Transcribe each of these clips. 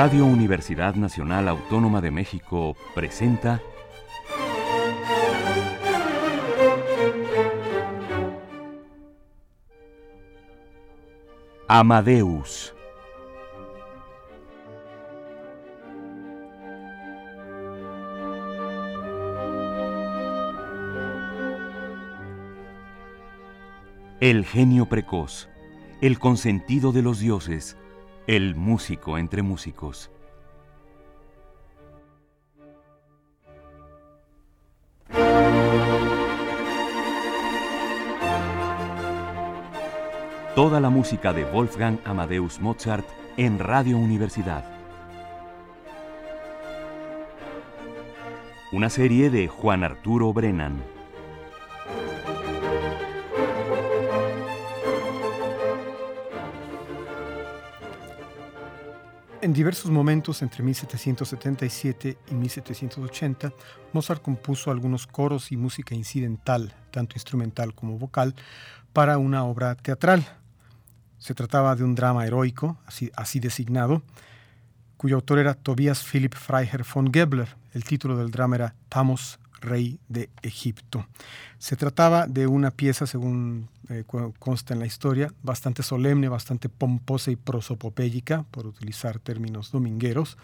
Radio Universidad Nacional Autónoma de México presenta Amadeus. El genio precoz, el consentido de los dioses, el músico entre músicos. Toda la música de Wolfgang Amadeus Mozart en Radio Universidad. Una serie de Juan Arturo Brennan. En diversos momentos entre 1777 y 1780, Mozart compuso algunos coros y música incidental, tanto instrumental como vocal, para una obra teatral. Se trataba de un drama heroico, así, designado, cuyo autor era Tobias Philipp Freiherr von Gebler. El título del drama era Tamos, rey de Egipto. Se trataba de una pieza, según eh, consta en la historia, bastante solemne, bastante pomposa y prosopopéyica, por utilizar términos domingueros,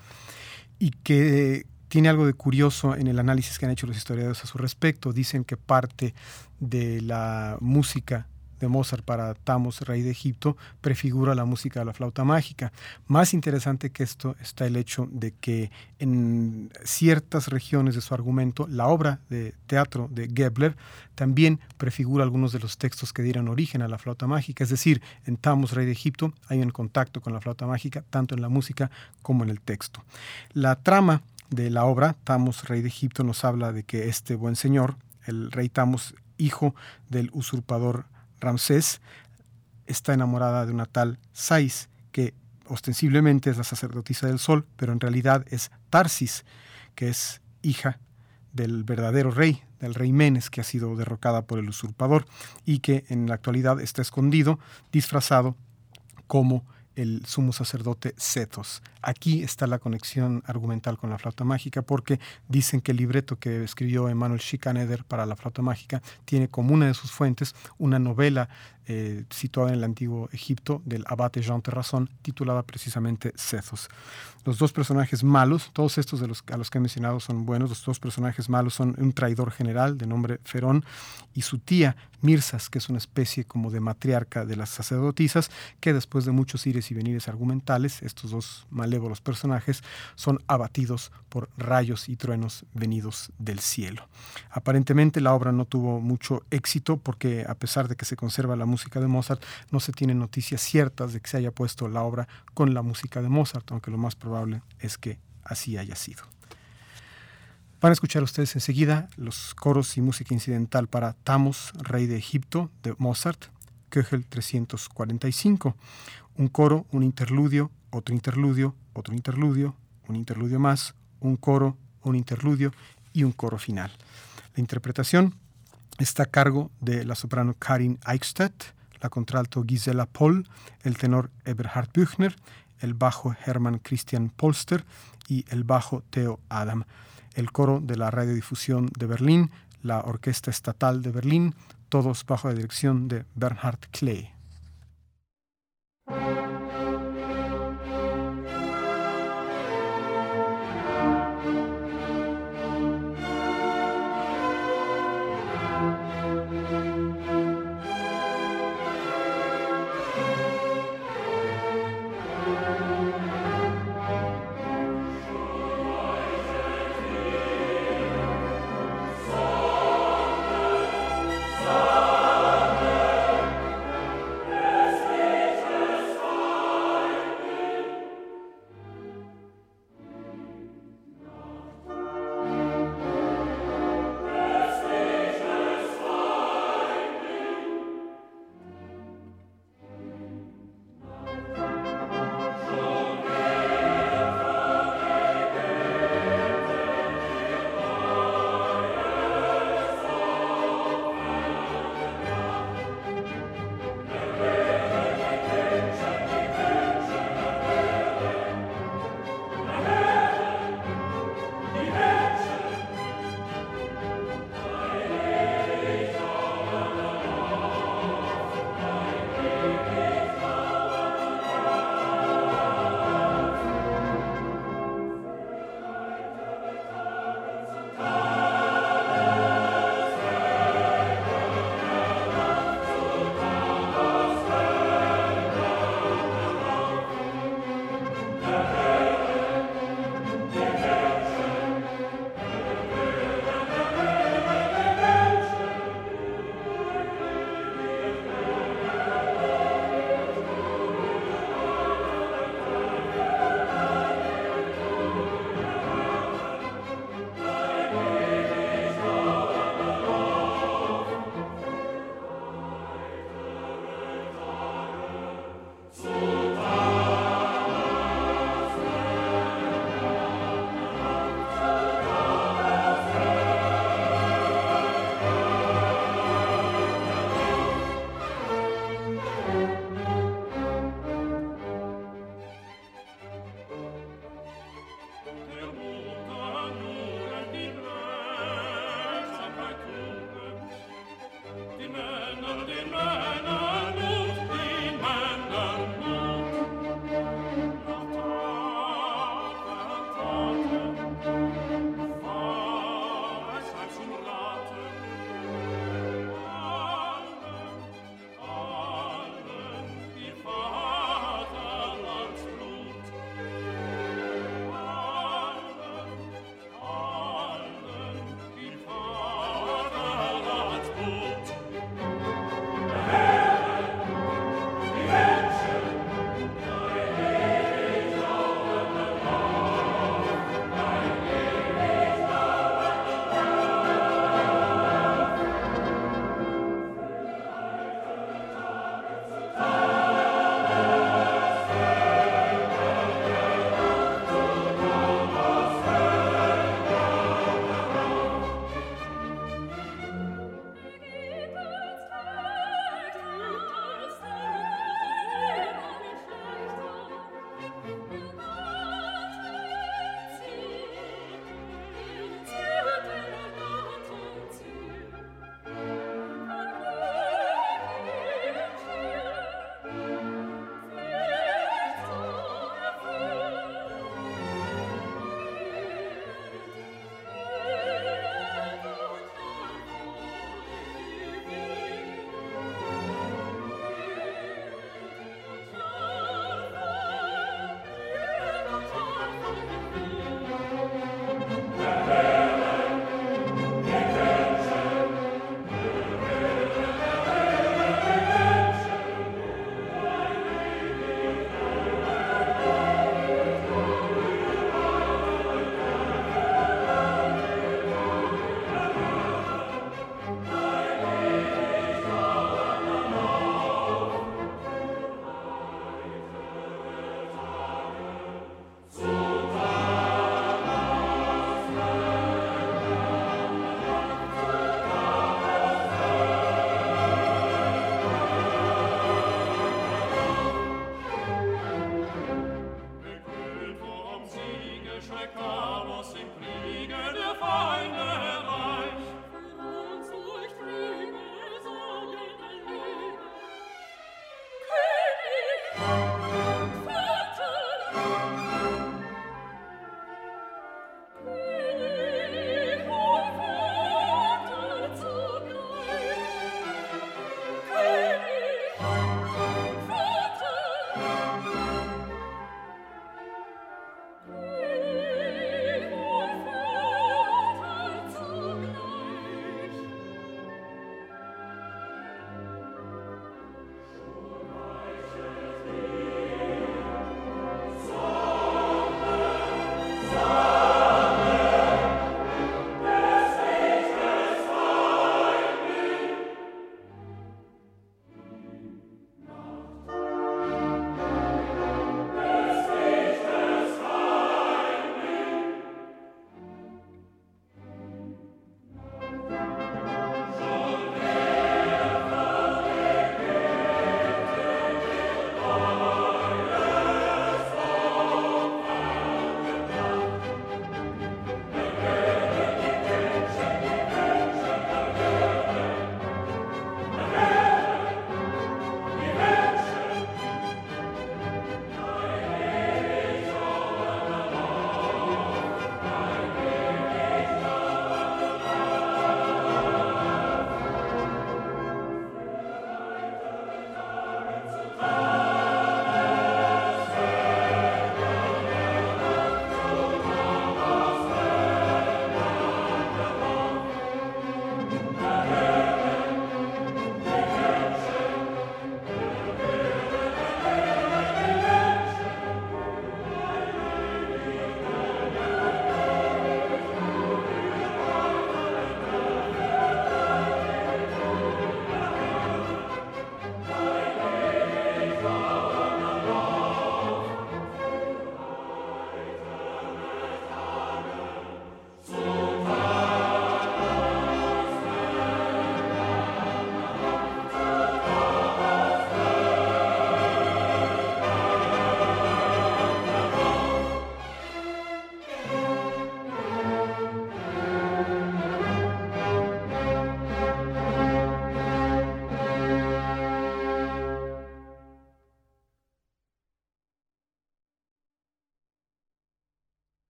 y que tiene algo de curioso en el análisis que han hecho los historiadores a su respecto. Dicen que parte de la música de Mozart para Tamos, rey de Egipto, prefigura la música de la flauta mágica. Más interesante que esto está el hecho de que en ciertas regiones de su argumento, la obra de teatro de Gebler también prefigura algunos de los textos que dieron origen a la flauta mágica. Es decir, en Tamos, rey de Egipto, hay un contacto con la flauta mágica, tanto en la música como en el texto. La trama de la obra, Tamos, rey de Egipto, nos habla de que este buen señor, el rey Tamos, hijo del usurpador Ramsés está enamorada de una tal Sais, que ostensiblemente es la sacerdotisa del sol, pero en realidad es Tarsis, que es hija del verdadero rey, del rey Menes, que ha sido derrocada por el usurpador y que en la actualidad está escondido, disfrazado como el sumo sacerdote Cetos. Aquí está la conexión argumental con la flauta mágica porque dicen que el libreto que escribió Emmanuel Schikaneder para la flauta mágica tiene como una de sus fuentes una novela eh, situada en el antiguo Egipto del abate Jean Terrasson titulada precisamente Cetos. Los dos personajes malos, todos estos de los, a los que he mencionado son buenos, los dos personajes malos son un traidor general de nombre Ferón y su tía Mirsas, que es una especie como de matriarca de las sacerdotisas, que después de muchos ires y venires argumentales, estos dos malévolos personajes son abatidos por rayos y truenos venidos del cielo. Aparentemente la obra no tuvo mucho éxito porque a pesar de que se conserva la música de Mozart, no se tienen noticias ciertas de que se haya puesto la obra con la música de Mozart, aunque lo más probable es que así haya sido. Van a escuchar ustedes enseguida los coros y música incidental para Tamos, rey de Egipto, de Mozart, Köchel 345. Un coro, un interludio, otro interludio, otro interludio, un interludio más, un coro, un interludio y un coro final. La interpretación está a cargo de la soprano Karin Eichstätt, la contralto Gisela Poll, el tenor Eberhard Büchner, el bajo Hermann Christian Polster y el bajo Theo Adam el coro de la radiodifusión de Berlín, la Orquesta Estatal de Berlín, todos bajo la dirección de Bernhard Klee.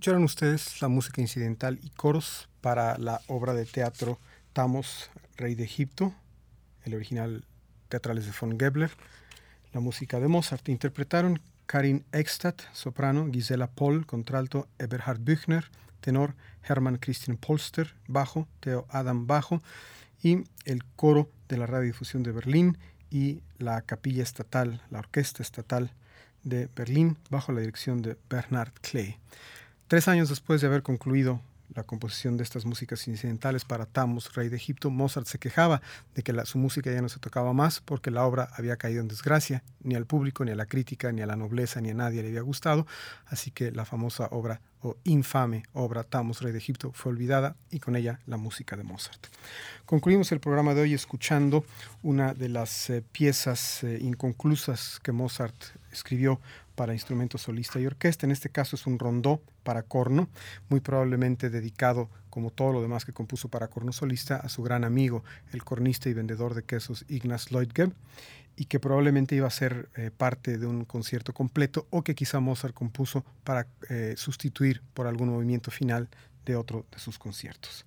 Escucharon ustedes la música incidental y coros para la obra de teatro Tamos, Rey de Egipto, el original teatrales de von Gebler. La música de Mozart interpretaron Karin Ekstad, soprano, Gisela Poll, contralto, Eberhard Büchner, tenor, Hermann Christian Polster, bajo, Theo Adam, bajo, y el coro de la Radiodifusión de Berlín y la capilla estatal, la orquesta estatal de Berlín, bajo la dirección de Bernard Klee. Tres años después de haber concluido la composición de estas músicas incidentales para Tamus, rey de Egipto, Mozart se quejaba de que su música ya no se tocaba más porque la obra había caído en desgracia. Ni al público, ni a la crítica, ni a la nobleza, ni a nadie le había gustado. Así que la famosa obra o infame obra Tamus, rey de Egipto, fue olvidada y con ella la música de Mozart. Concluimos el programa de hoy escuchando una de las eh, piezas eh, inconclusas que Mozart escribió para instrumento solista y orquesta. En este caso es un rondó para corno, muy probablemente dedicado, como todo lo demás que compuso para corno solista, a su gran amigo, el cornista y vendedor de quesos Ignaz Leutgeb, y que probablemente iba a ser eh, parte de un concierto completo o que quizá Mozart compuso para eh, sustituir por algún movimiento final de otro de sus conciertos.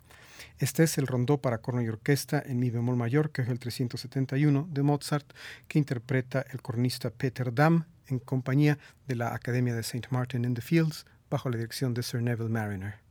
Este es el rondó para corno y orquesta en mi bemol mayor, que es el 371 de Mozart, que interpreta el cornista Peter Damm en compañía de la Academia de St. Martin in the Fields, bajo la dirección de Sir Neville Mariner.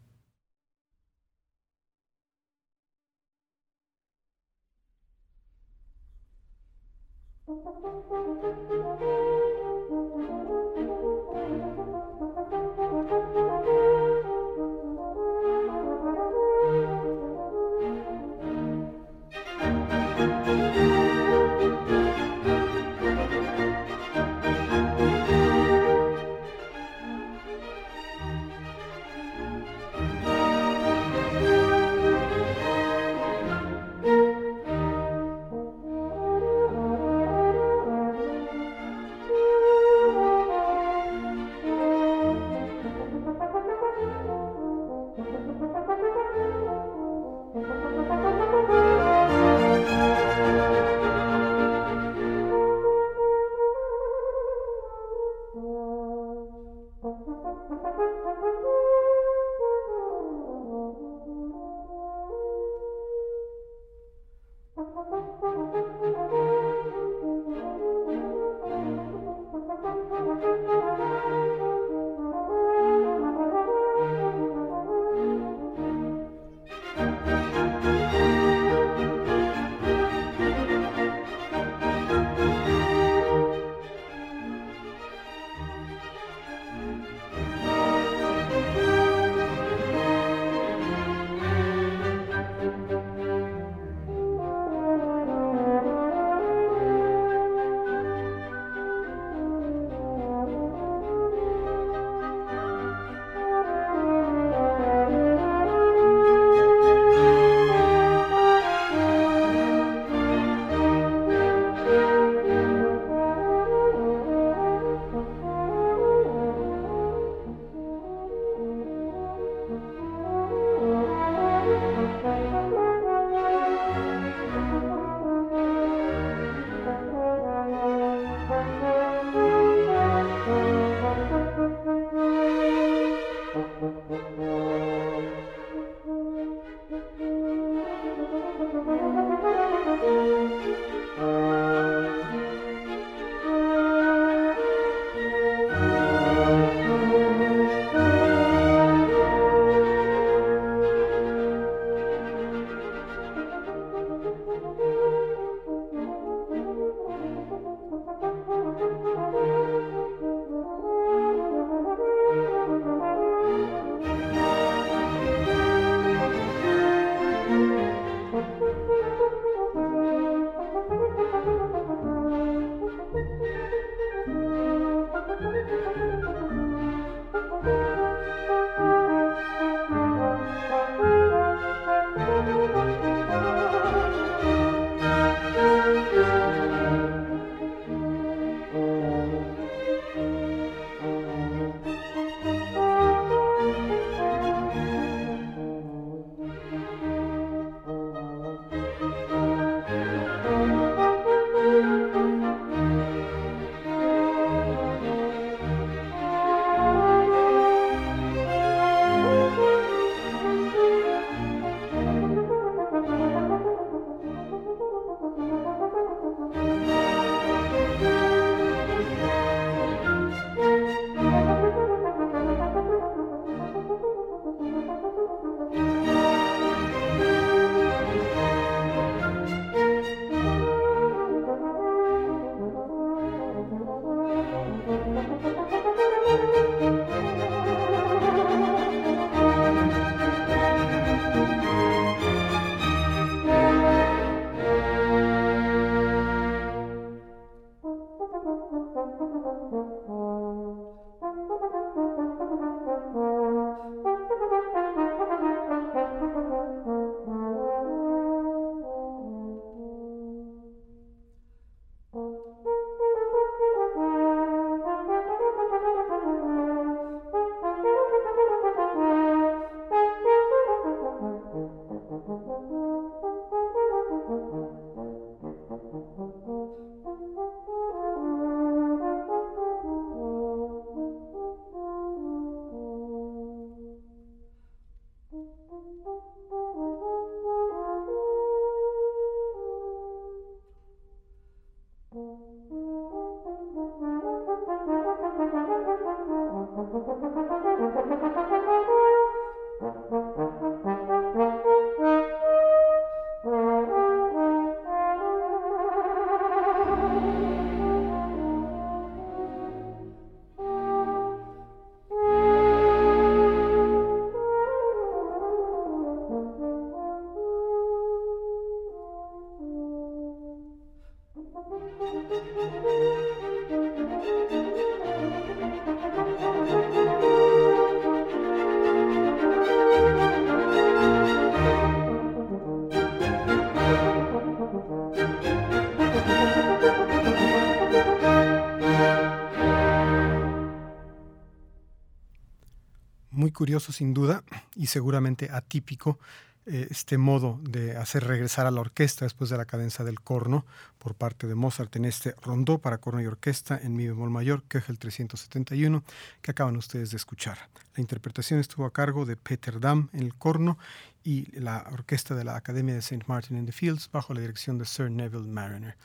Curioso sin duda y seguramente atípico eh, este modo de hacer regresar a la orquesta después de la cadencia del corno por parte de Mozart en este rondó para corno y orquesta en mi bemol mayor, el 371, que acaban ustedes de escuchar. La interpretación estuvo a cargo de Peter Dam en el corno y la orquesta de la Academia de St. Martin in the Fields bajo la dirección de Sir Neville Mariner.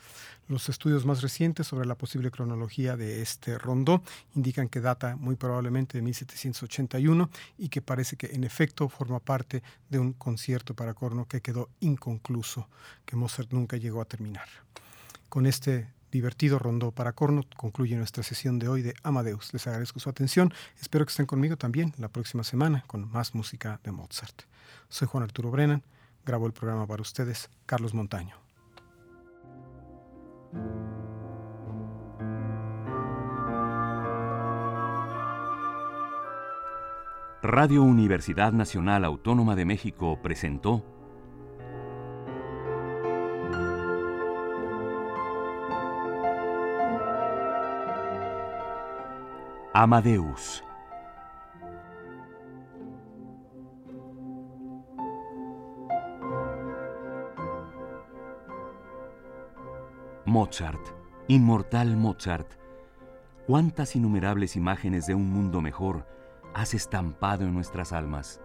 Los estudios más recientes sobre la posible cronología de este rondó indican que data muy probablemente de 1781 y que parece que en efecto forma parte de un concierto para corno que quedó inconcluso, que Mozart nunca llegó a terminar. Con este divertido rondó para corno concluye nuestra sesión de hoy de Amadeus. Les agradezco su atención. Espero que estén conmigo también la próxima semana con más música de Mozart. Soy Juan Arturo Brennan. Grabo el programa para ustedes, Carlos Montaño. Radio Universidad Nacional Autónoma de México presentó Amadeus. Mozart, inmortal Mozart, cuántas innumerables imágenes de un mundo mejor has estampado en nuestras almas.